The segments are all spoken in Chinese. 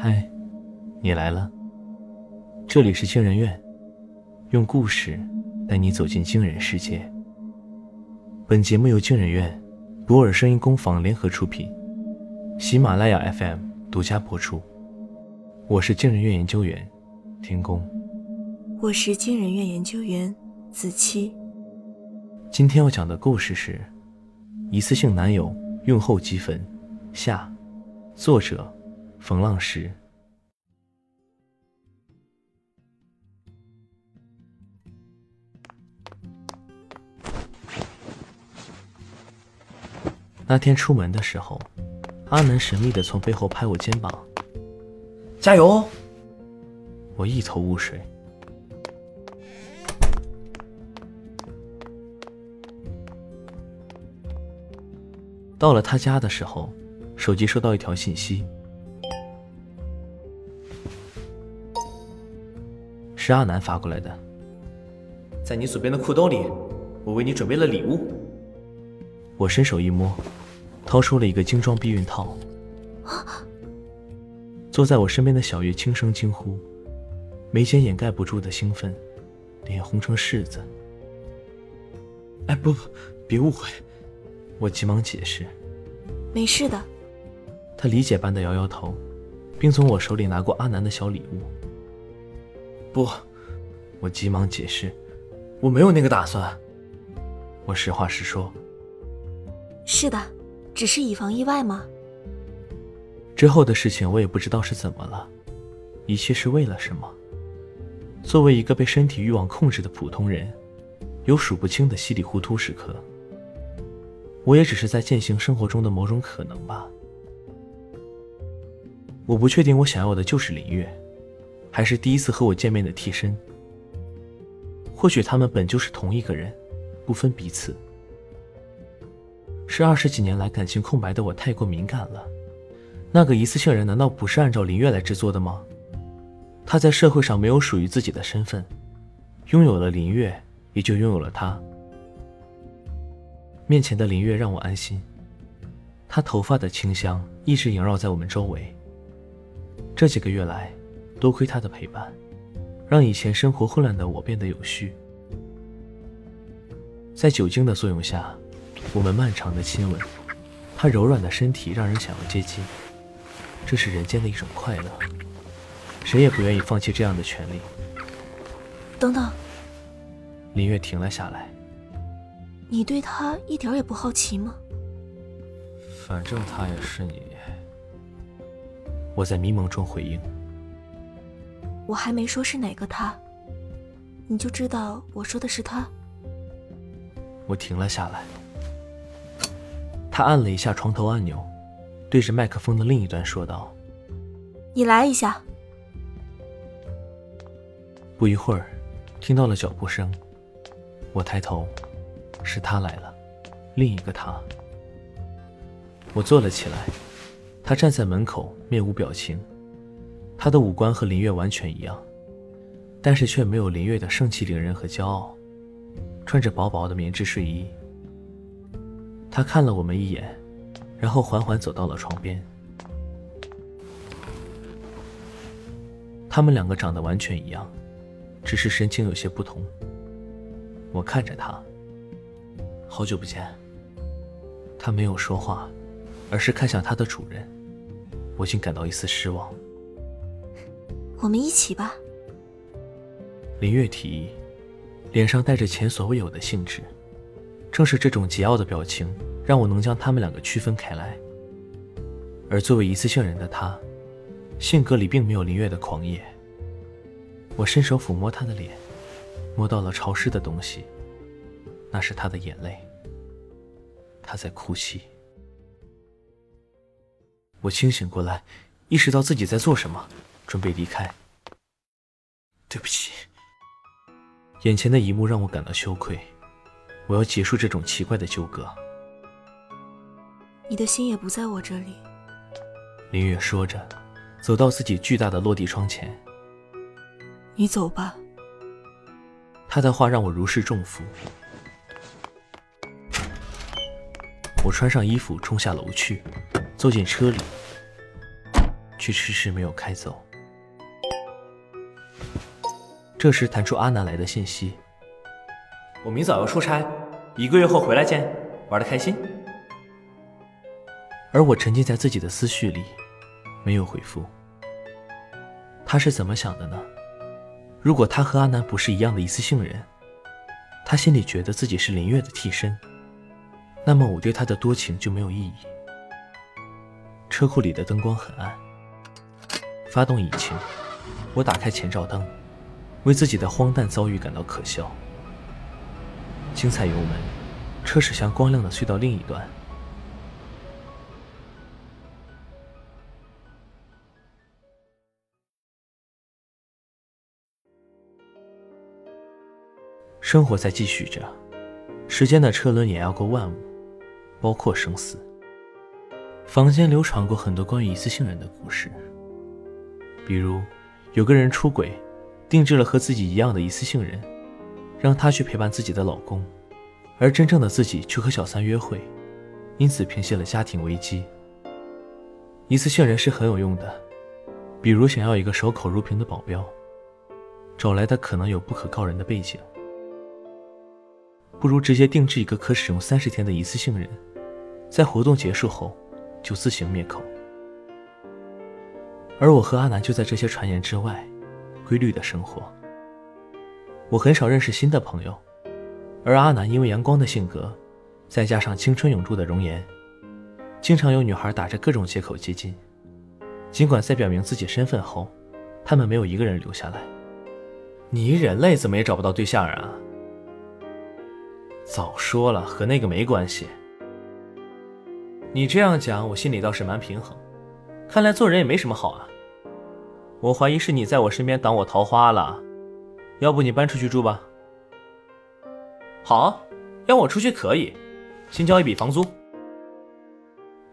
嗨，你来了。这里是惊人院，用故事带你走进惊人世界。本节目由惊人院、博尔声音工坊联合出品，喜马拉雅 FM 独家播出。我是惊人院研究员天宫，我是惊人院研究员子期。今天要讲的故事是：一次性男友用后积分。下，作者。冯浪石。那天出门的时候，阿南神秘的从背后拍我肩膀：“加油！”我一头雾水。到了他家的时候，手机收到一条信息。是阿南发过来的，在你左边的裤兜里，我为你准备了礼物。我伸手一摸，掏出了一个精装避孕套。坐在我身边的小月轻声惊呼，眉间掩盖不住的兴奋，脸红成柿子。哎，不不，别误会，我急忙解释，没事的。他理解般的摇摇头，并从我手里拿过阿南的小礼物。不，我急忙解释，我没有那个打算。我实话实说。是的，只是以防意外吗？之后的事情我也不知道是怎么了，一切是为了什么？作为一个被身体欲望控制的普通人，有数不清的稀里糊涂时刻。我也只是在践行生活中的某种可能吧。我不确定我想要的就是林月。还是第一次和我见面的替身，或许他们本就是同一个人，不分彼此。是二十几年来感情空白的我太过敏感了。那个一次性人难道不是按照林月来制作的吗？他在社会上没有属于自己的身份，拥有了林月，也就拥有了他。面前的林月让我安心，她头发的清香一直萦绕在我们周围。这几个月来。多亏他的陪伴，让以前生活混乱的我变得有序。在酒精的作用下，我们漫长的亲吻，他柔软的身体让人想要接近。这是人间的一种快乐，谁也不愿意放弃这样的权利。等等，林月停了下来。你对他一点也不好奇吗？反正他也是你。我在迷蒙中回应。我还没说是哪个他，你就知道我说的是他。我停了下来，他按了一下床头按钮，对着麦克风的另一端说道：“你来一下。”不一会儿，听到了脚步声，我抬头，是他来了，另一个他。我坐了起来，他站在门口，面无表情。他的五官和林月完全一样，但是却没有林月的盛气凌人和骄傲。穿着薄薄的棉质睡衣，他看了我们一眼，然后缓缓走到了床边。他们两个长得完全一样，只是神情有些不同。我看着他，好久不见。他没有说话，而是看向他的主人。我竟感到一丝失望。我们一起吧。林月提议，脸上带着前所未有的兴致。正是这种桀骜的表情，让我能将他们两个区分开来。而作为一次性人的他，性格里并没有林月的狂野。我伸手抚摸他的脸，摸到了潮湿的东西，那是他的眼泪。他在哭泣。我清醒过来，意识到自己在做什么。准备离开。对不起。眼前的一幕让我感到羞愧，我要结束这种奇怪的纠葛。你的心也不在我这里。林月说着，走到自己巨大的落地窗前。你走吧。他的话让我如释重负。我穿上衣服冲下楼去，坐进车里。却迟迟没有开走。这时弹出阿南来的信息：“我明早要出差，一个月后回来见，玩的开心。”而我沉浸在自己的思绪里，没有回复。他是怎么想的呢？如果他和阿南不是一样的一次性人，他心里觉得自己是林月的替身，那么我对他的多情就没有意义。车库里的灯光很暗，发动引擎，我打开前照灯，为自己的荒诞遭遇感到可笑。轻踩油门，车驶向光亮的隧道另一端。生活在继续着，时间的车轮碾压过万物，包括生死。坊间流传过很多关于一次性人的故事，比如有个人出轨，定制了和自己一样的一次性人，让她去陪伴自己的老公，而真正的自己去和小三约会，因此平息了家庭危机。一次性人是很有用的，比如想要一个守口如瓶的保镖，找来的可能有不可告人的背景。不如直接定制一个可使用三十天的一次性人，在活动结束后就自行灭口。而我和阿南就在这些传言之外，规律的生活。我很少认识新的朋友，而阿南因为阳光的性格，再加上青春永驻的容颜，经常有女孩打着各种借口接近。尽管在表明自己身份后，他们没有一个人留下来。你一人类怎么也找不到对象啊？早说了，和那个没关系。你这样讲，我心里倒是蛮平衡。看来做人也没什么好啊。我怀疑是你在我身边挡我桃花了。要不你搬出去住吧？好，要我出去可以，先交一笔房租。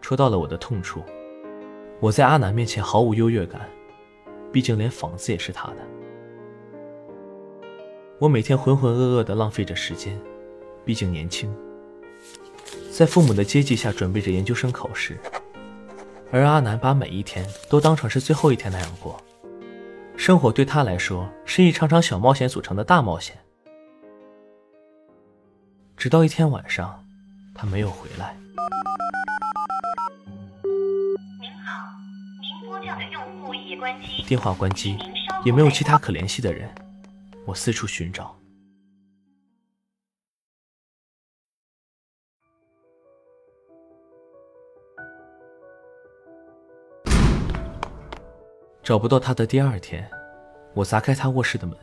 戳到了我的痛处。我在阿南面前毫无优越感，毕竟连房子也是他的。我每天浑浑噩噩的浪费着时间。毕竟年轻，在父母的接济下准备着研究生考试，而阿南把每一天都当成是最后一天那样过，生活对他来说是一场场小冒险组成的大冒险。直到一天晚上，他没有回来。您好，您拨叫的用户已关机。电话关机，也没有其他可联系的人，我四处寻找。找不到他的第二天，我砸开他卧室的门。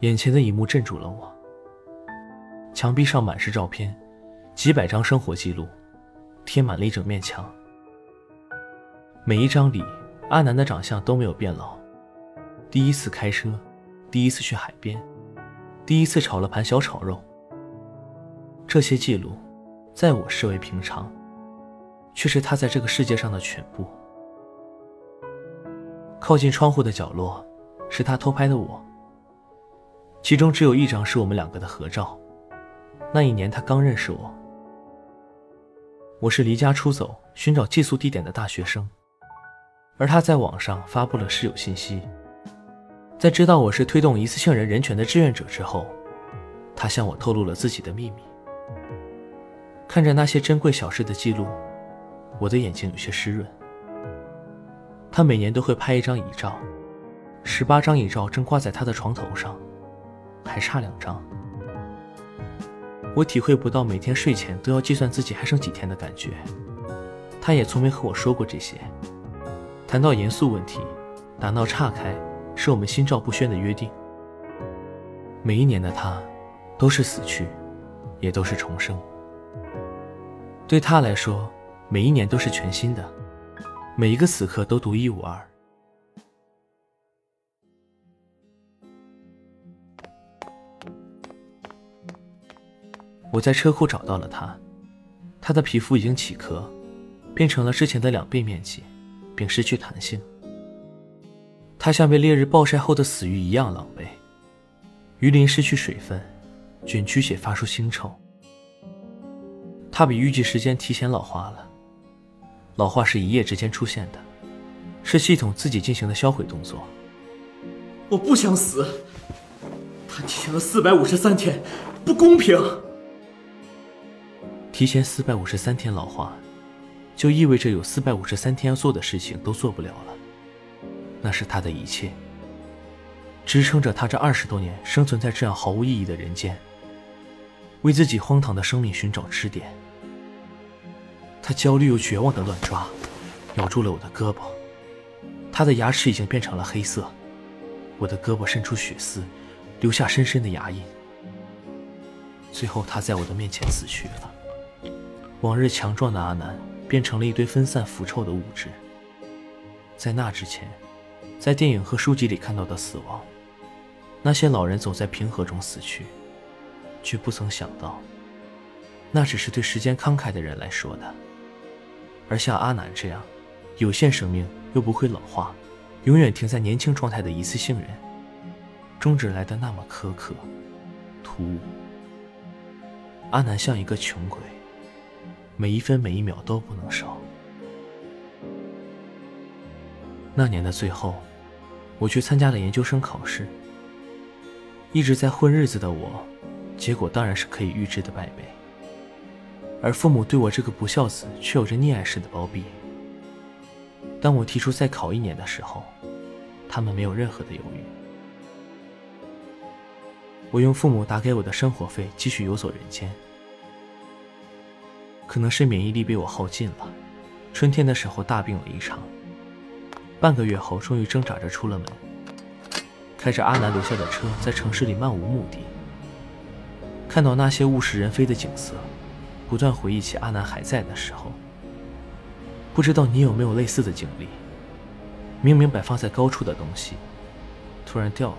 眼前的一幕镇住了我。墙壁上满是照片，几百张生活记录，贴满了一整面墙。每一张里，阿南的长相都没有变老。第一次开车，第一次去海边，第一次炒了盘小炒肉。这些记录，在我视为平常，却是他在这个世界上的全部。靠近窗户的角落，是他偷拍的我。其中只有一张是我们两个的合照。那一年他刚认识我。我是离家出走寻找寄宿地点的大学生，而他在网上发布了室友信息。在知道我是推动一次性人人权的志愿者之后，他向我透露了自己的秘密。看着那些珍贵小事的记录，我的眼睛有些湿润。他每年都会拍一张遗照，十八张遗照正挂在他的床头上，还差两张。我体会不到每天睡前都要计算自己还剩几天的感觉。他也从没和我说过这些。谈到严肃问题，打闹岔开，是我们心照不宣的约定。每一年的他，都是死去，也都是重生。对他来说，每一年都是全新的。每一个此刻都独一无二。我在车库找到了他，他的皮肤已经起壳，变成了之前的两倍面积，并失去弹性。他像被烈日暴晒后的死鱼一样狼狈，鱼鳞失去水分，卷曲且发出腥臭。他比预计时间提前老化了。老化是一夜之间出现的，是系统自己进行的销毁动作。我不想死。他提前了四百五十三天，不公平。提前四百五十三天老化，就意味着有四百五十三天要做的事情都做不了了。那是他的一切，支撑着他这二十多年生存在这样毫无意义的人间，为自己荒唐的生命寻找支点。他焦虑又绝望的乱抓，咬住了我的胳膊。他的牙齿已经变成了黑色，我的胳膊渗出血丝，留下深深的牙印。最后，他在我的面前死去了。往日强壮的阿南变成了一堆分散腐臭的物质。在那之前，在电影和书籍里看到的死亡，那些老人总在平和中死去，却不曾想到，那只是对时间慷慨的人来说的。而像阿南这样，有限生命又不会老化，永远停在年轻状态的一次性人，终止来的那么苛刻、突兀。阿南像一个穷鬼。每一分每一秒都不能少。那年的最后，我去参加了研究生考试。一直在混日子的我，结果当然是可以预知的败北。而父母对我这个不孝子却有着溺爱式的包庇。当我提出再考一年的时候，他们没有任何的犹豫。我用父母打给我的生活费继续游走人间。可能是免疫力被我耗尽了，春天的时候大病了一场。半个月后，终于挣扎着出了门，开着阿南留下的车，在城市里漫无目的。看到那些物是人非的景色，不断回忆起阿南还在的时候。不知道你有没有类似的经历？明明摆放在高处的东西，突然掉了，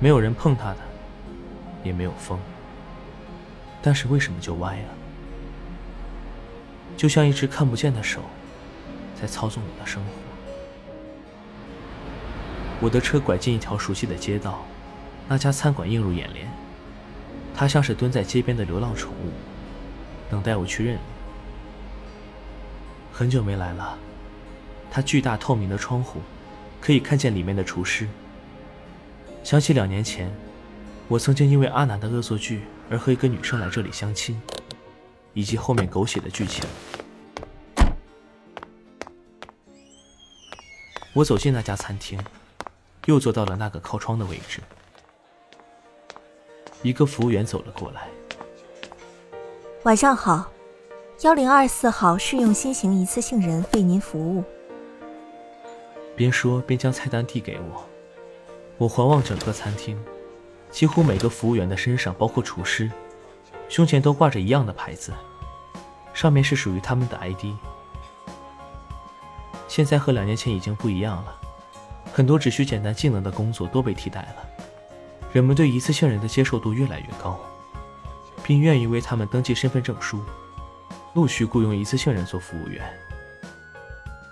没有人碰它的，也没有风，但是为什么就歪了？就像一只看不见的手，在操纵你的生活。我的车拐进一条熟悉的街道，那家餐馆映入眼帘。它像是蹲在街边的流浪宠物，等待我去认领。很久没来了，它巨大透明的窗户，可以看见里面的厨师。想起两年前，我曾经因为阿南的恶作剧而和一个女生来这里相亲。以及后面狗血的剧情。我走进那家餐厅，又坐到了那个靠窗的位置。一个服务员走了过来。晚上好，幺零二四号试用新型一次性人为您服务。边说边将菜单递给我。我环望整个餐厅，几乎每个服务员的身上，包括厨师。胸前都挂着一样的牌子，上面是属于他们的 ID。现在和两年前已经不一样了，很多只需简单技能的工作都被替代了，人们对一次性人的接受度越来越高，并愿意为他们登记身份证书，陆续雇佣一次性人做服务员。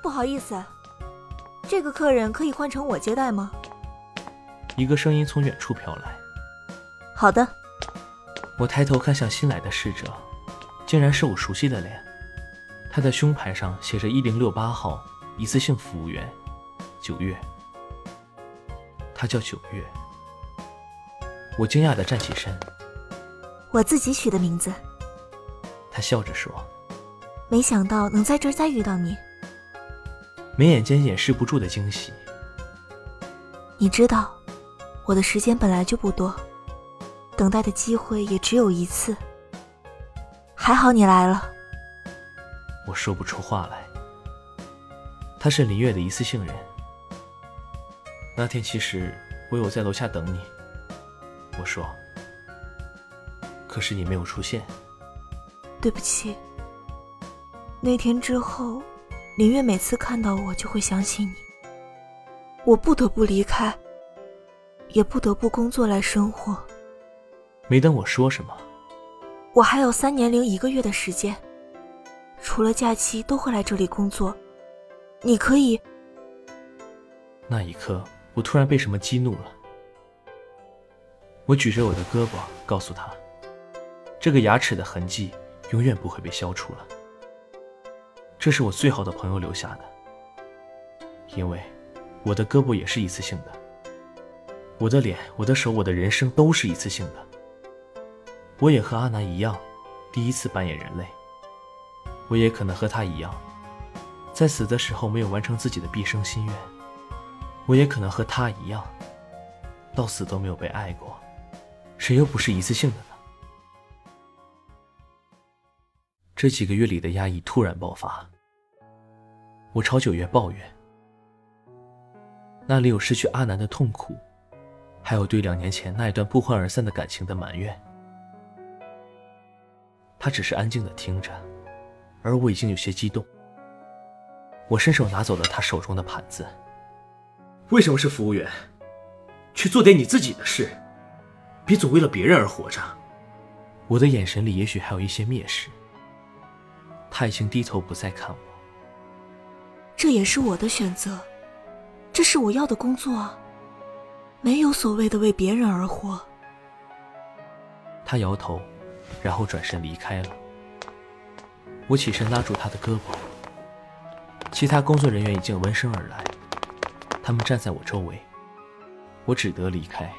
不好意思，这个客人可以换成我接待吗？一个声音从远处飘来。好的。我抬头看向新来的侍者，竟然是我熟悉的脸。他的胸牌上写着“一零六八号一次性服务员，九月”。他叫九月。我惊讶的站起身。我自己取的名字。他笑着说：“没想到能在这儿再遇到你。”眉眼间掩饰不住的惊喜。你知道，我的时间本来就不多。等待的机会也只有一次。还好你来了。我说不出话来。他是林月的一次性人。那天其实我有在楼下等你。我说。可是你没有出现。对不起。那天之后，林月每次看到我就会想起你。我不得不离开，也不得不工作来生活。没等我说什么，我还有三年零一个月的时间，除了假期都会来这里工作。你可以。那一刻，我突然被什么激怒了。我举着我的胳膊，告诉他：“这个牙齿的痕迹永远不会被消除了。这是我最好的朋友留下的，因为我的胳膊也是一次性的，我的脸、我的手、我的人生都是一次性的。我也和阿南一样，第一次扮演人类。我也可能和他一样，在死的时候没有完成自己的毕生心愿。我也可能和他一样，到死都没有被爱过。谁又不是一次性的呢？这几个月里的压抑突然爆发，我朝九月抱怨，那里有失去阿南的痛苦，还有对两年前那一段不欢而散的感情的埋怨。他只是安静的听着，而我已经有些激动。我伸手拿走了他手中的盘子。为什么是服务员？去做点你自己的事，别总为了别人而活着。我的眼神里也许还有一些蔑视。他已经低头不再看我。这也是我的选择，这是我要的工作啊。没有所谓的为别人而活。他摇头，然后转身离开了。我起身拉住他的胳膊。其他工作人员已经闻声而来，他们站在我周围。我只得离开。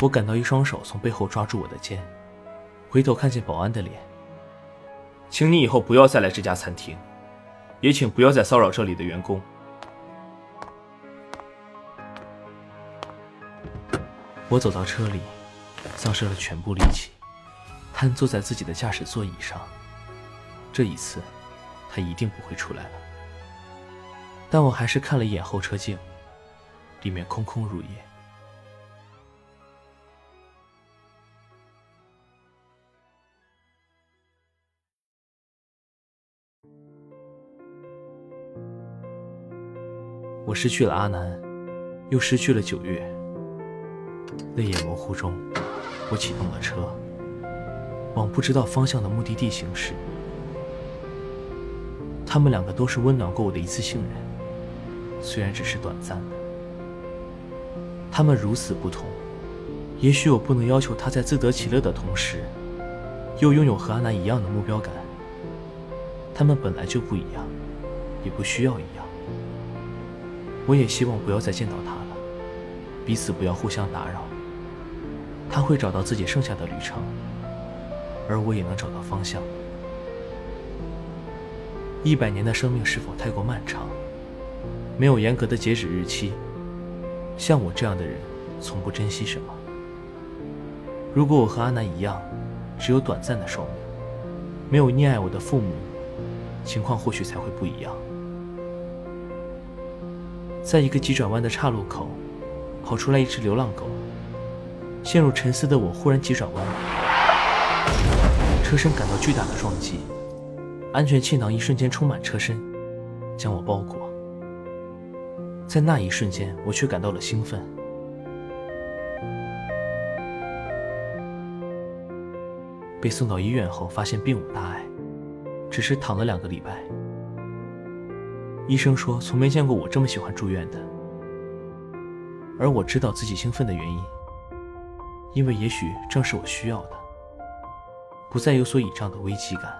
我感到一双手从背后抓住我的肩，回头看见保安的脸。请你以后不要再来这家餐厅，也请不要再骚扰这里的员工。我走到车里，丧失了全部力气，瘫坐在自己的驾驶座椅上。这一次，他一定不会出来了。但我还是看了一眼后车镜，里面空空如也。失去了阿南，又失去了九月。泪眼模糊中，我启动了车，往不知道方向的目的地行驶。他们两个都是温暖过我的一次性人，虽然只是短暂的。他们如此不同，也许我不能要求他在自得其乐的同时，又拥有和阿南一样的目标感。他们本来就不一样，也不需要一样。我也希望不要再见到他了，彼此不要互相打扰。他会找到自己剩下的旅程，而我也能找到方向。一百年的生命是否太过漫长？没有严格的截止日期。像我这样的人，从不珍惜什么。如果我和阿南一样，只有短暂的寿命，没有溺爱我的父母，情况或许才会不一样。在一个急转弯的岔路口，跑出来一只流浪狗。陷入沉思的我忽然急转弯，车身感到巨大的撞击，安全气囊一瞬间充满车身，将我包裹。在那一瞬间，我却感到了兴奋。被送到医院后，发现并无大碍，只是躺了两个礼拜。医生说，从没见过我这么喜欢住院的，而我知道自己兴奋的原因，因为也许正是我需要的，不再有所倚仗的危机感。